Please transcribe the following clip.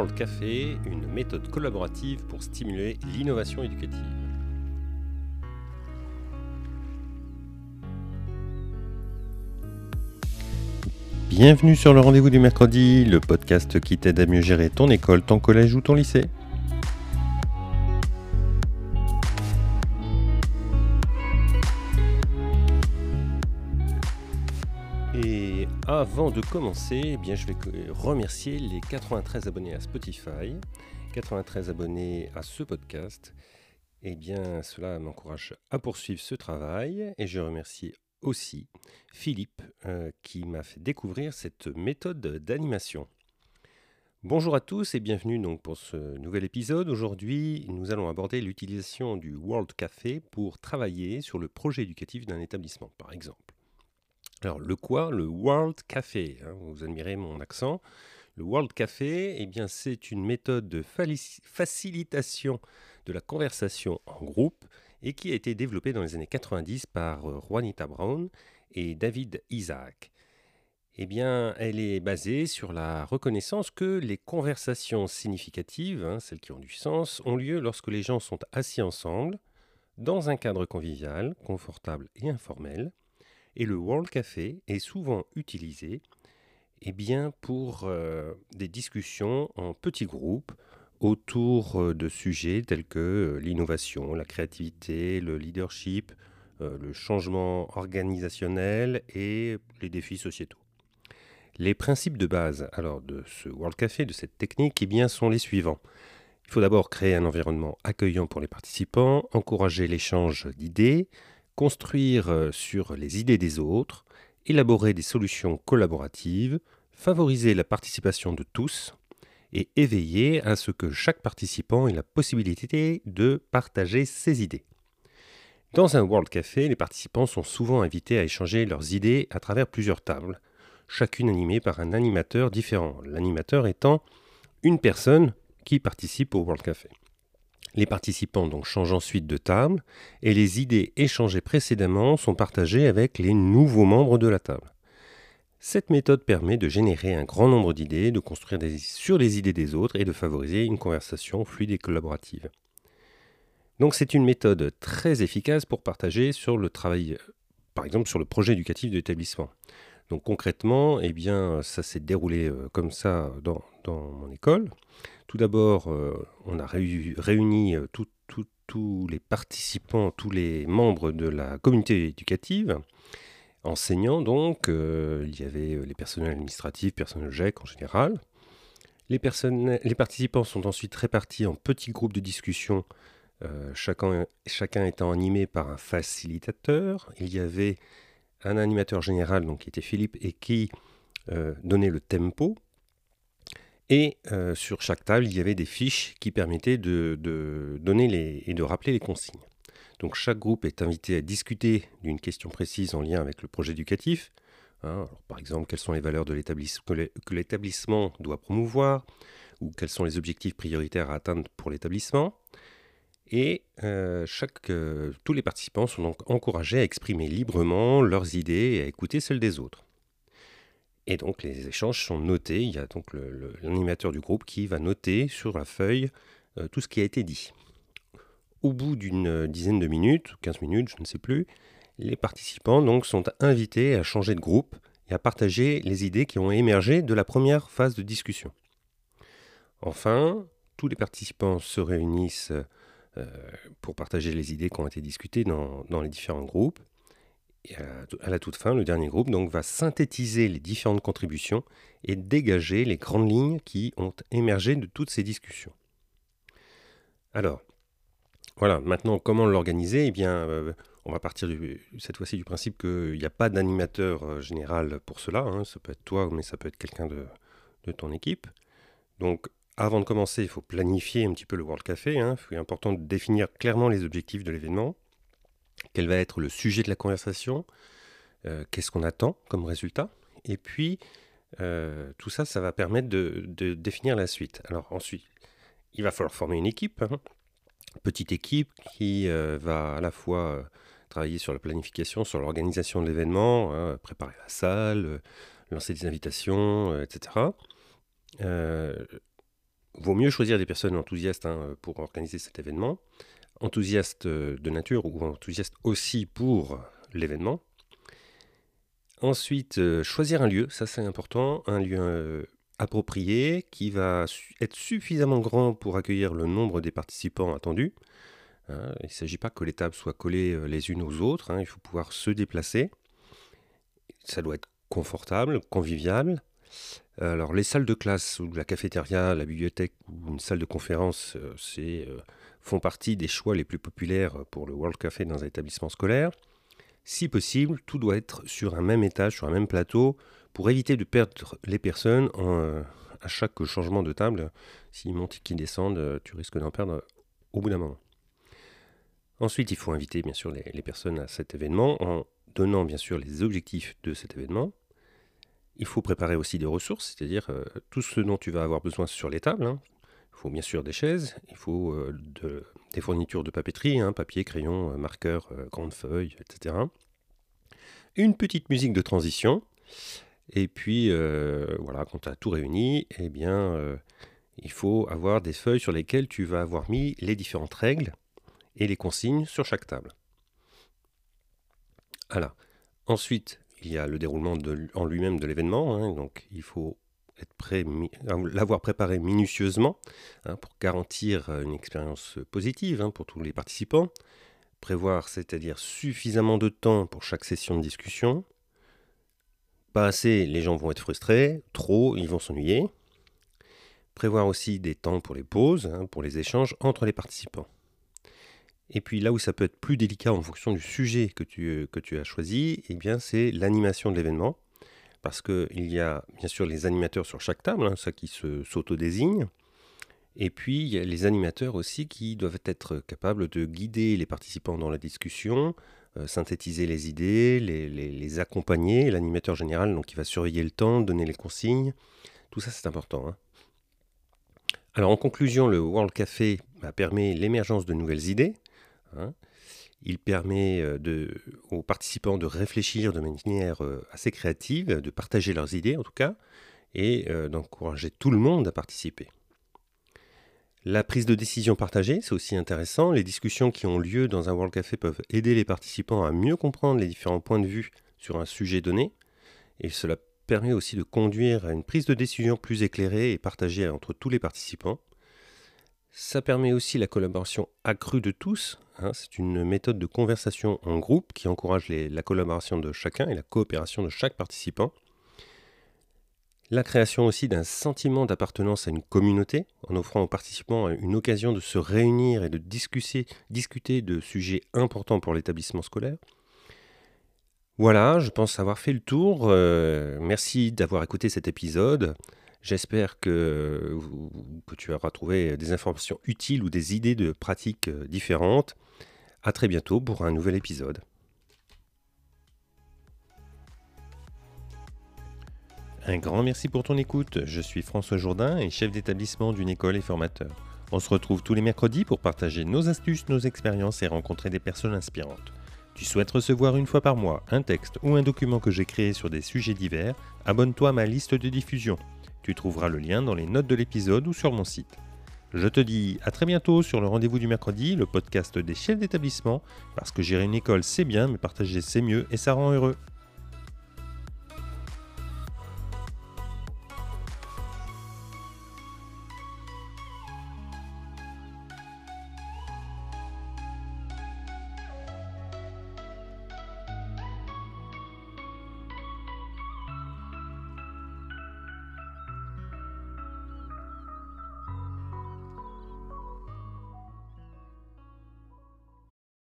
World Café, une méthode collaborative pour stimuler l'innovation éducative. Bienvenue sur le rendez-vous du mercredi, le podcast qui t'aide à mieux gérer ton école, ton collège ou ton lycée. Avant de commencer, eh bien, je vais remercier les 93 abonnés à Spotify, 93 abonnés à ce podcast. Eh bien, cela m'encourage à poursuivre ce travail et je remercie aussi Philippe euh, qui m'a fait découvrir cette méthode d'animation. Bonjour à tous et bienvenue donc pour ce nouvel épisode. Aujourd'hui, nous allons aborder l'utilisation du World Café pour travailler sur le projet éducatif d'un établissement, par exemple. Alors, le quoi? Le World Café. Hein, vous admirez mon accent. Le World Café, eh c'est une méthode de facilitation de la conversation en groupe et qui a été développée dans les années 90 par euh, Juanita Brown et David Isaac. Eh bien, elle est basée sur la reconnaissance que les conversations significatives, hein, celles qui ont du sens, ont lieu lorsque les gens sont assis ensemble, dans un cadre convivial, confortable et informel, et le World Café est souvent utilisé eh bien, pour euh, des discussions en petits groupes autour euh, de sujets tels que euh, l'innovation, la créativité, le leadership, le changement organisationnel et les défis sociétaux. Les principes de base alors de ce World Café, de cette technique, eh bien, sont les suivants. Il faut d'abord créer un environnement accueillant pour les participants, encourager l'échange d'idées, construire euh, sur les idées des autres, élaborer des solutions collaboratives, favoriser la participation de tous et éveiller à ce que chaque participant ait la possibilité de partager ses idées. Dans un World Café, les participants sont souvent invités à échanger leurs idées à travers plusieurs tables, chacune animée par un animateur différent, l'animateur étant une personne qui participe au World Café. Les participants donc changent ensuite de table et les idées échangées précédemment sont partagées avec les nouveaux membres de la table. Cette méthode permet de générer un grand nombre d'idées, de construire sur les idées des autres et de favoriser une conversation fluide et collaborative. Donc c'est une méthode très efficace pour partager sur le travail, par exemple sur le projet éducatif de l'établissement. Donc concrètement, eh bien, ça s'est déroulé euh, comme ça dans, dans mon école. Tout d'abord, euh, on a réuni euh, tous les participants, tous les membres de la communauté éducative, enseignants donc, euh, il y avait les personnels administratifs, personnels GEC en général. Les, participants sont ensuite répartis en petits groupes de discussion, chacun, chacun, étant animé par un facilitateur. Il y avait un animateur général, donc qui était Philippe, et qui donnait le tempo, et euh, sur chaque table, il y avait des fiches qui permettaient de, donner et de rappeler les consignes. Donc chaque groupe est invité à discuter d'une question précise en lien avec le projet éducatif. Hein. par exemple, quelles sont les valeurs que l'établissement doit promouvoir ou quels sont les objectifs prioritaires à atteindre pour l'établissement. Et euh, euh, tous les participants sont donc encouragés à exprimer librement leurs idées et à écouter celles des autres. Et donc les échanges sont notés. Il y a donc l'animateur du groupe qui va noter sur la feuille euh, tout ce qui a été dit. Au bout d'une euh, dizaine de minutes, 15 minutes, je ne sais plus, les participants sont invités à changer de groupe et à partager les idées qui ont émergé de la première phase de discussion. Enfin, tous les participants se réunissent euh, pour partager les idées qui ont été discutées dans les différents groupes et à la toute fin, le dernier groupe donc, va synthétiser les différentes contributions et dégager les grandes lignes qui ont émergé de toutes ces discussions. Alors, voilà, maintenant comment l'organiser? Eh bien, euh, on va partir cette fois-ci du principe qu'il n'y a pas d'animateur euh, général pour cela. Hein. Ça peut être toi, mais ça peut être quelqu'un de, ton équipe. Donc, avant de commencer, il faut planifier un petit peu le World Café. Hein. Il est important de définir clairement les objectifs de l'événement quel va être le sujet de la conversation, euh, qu'est-ce qu'on attend comme résultat, et puis euh, tout ça, ça va permettre de, définir la suite. Alors ensuite, il va falloir former une équipe, hein. petite équipe qui euh, va à la fois travailler sur la planification, sur l'organisation de l'événement, hein, préparer la salle, lancer des invitations, etc. vaut mieux choisir des personnes enthousiastes hein, pour organiser cet événement, enthousiastes de nature ou enthousiastes aussi pour l'événement. Ensuite, euh, choisir un lieu, ça c'est important, un lieu euh, approprié qui va être suffisamment grand pour accueillir le nombre des participants attendus. Hein. il ne s'agit pas que les tables soient collées euh, les unes aux autres, hein. il faut pouvoir se déplacer. Ça doit être confortable, convivial. Alors les salles de classe ou la cafétéria, la bibliothèque ou une salle de conférence, c'est, font partie des choix les plus populaires pour le World Café dans un établissement scolaire. Si possible, tout doit être sur un même étage, sur un même plateau, pour éviter de perdre les personnes euh, à chaque changement de table. S'ils montent et qu'ils descendent, euh, tu risques d'en perdre au bout d'un moment. Ensuite, il faut inviter bien sûr les, personnes à cet événement en donnant bien sûr les objectifs de cet événement. Il faut préparer aussi des ressources, c'est-à-dire euh, tout ce dont tu vas avoir besoin sur les tables. Hein. Faut bien sûr des chaises, il faut de, des fournitures de papeterie, hein, papier, crayon, euh, marqueur, euh, grandes feuilles, etc. Une petite musique de transition. Et puis, euh, voilà, quand tu as tout réuni, eh bien, il faut avoir des feuilles sur lesquelles tu vas avoir mis les différentes règles et les consignes sur chaque table. Ensuite, il y a le déroulement en lui-même de l'événement. Hein, donc, il faut l'avoir préparé minutieusement hein, pour garantir euh, une expérience positive hein, pour tous les participants. Prévoir, c'est-à-dire suffisamment de temps pour chaque session de discussion. Pas assez, les gens vont être frustrés. Trop, ils vont s'ennuyer. Prévoir aussi des temps pour les pauses, hein, pour les échanges entre les participants. Et puis là où ça peut être plus délicat en fonction du sujet que tu, tu as choisi, eh c'est l'animation de l'événement parce qu'il y a bien sûr les animateurs sur chaque table, hein, ça qui s'auto-désigne. Et puis, il y a les animateurs aussi qui doivent être capables de guider les participants dans la discussion, euh, synthétiser les idées, les, accompagner. L'animateur général, donc, il va surveiller le temps, donner les consignes. Tout ça, c'est important. Hein. Alors, en conclusion, le World Café bah, permet l'émergence de nouvelles idées. Hein. Il permet euh, aux participants de réfléchir de manière euh, assez créative, de partager leurs idées en tout cas, et euh, d'encourager tout le monde à participer. La prise de décision partagée, c'est aussi intéressant. Les discussions qui ont lieu dans un World Café peuvent aider les participants à mieux comprendre les différents points de vue sur un sujet donné, et cela permet aussi de conduire à une prise de décision plus éclairée et partagée entre tous les participants. Ça permet aussi la collaboration accrue de tous. Hein. c'est une méthode de conversation en groupe qui encourage la collaboration de chacun et la coopération de chaque participant. La création aussi d'un sentiment d'appartenance à une communauté, en offrant aux participants une occasion de se réunir et de discuter, de sujets importants pour l'établissement scolaire. Voilà, je pense avoir fait le tour. Euh, merci d'avoir écouté cet épisode. J'espère que, que, tu auras trouvé des informations utiles ou des idées de pratiques euh, différentes. A très bientôt pour un nouvel épisode. Un grand merci pour ton écoute. Je suis François Jourdain et chef d'établissement d'une école et formateur. On se retrouve tous les mercredis pour partager nos astuces, nos expériences et rencontrer des personnes inspirantes. Tu souhaites recevoir une fois par mois un texte ou un document que j'ai créé sur des sujets divers? Abonne-toi à ma liste de diffusion. Tu trouveras le lien dans les notes de l'épisode ou sur mon site. Je te dis à très bientôt sur le rendez-vous du mercredi, le podcast des chefs d'établissement, parce que gérer une école c'est bien, mais partager c'est mieux et ça rend heureux.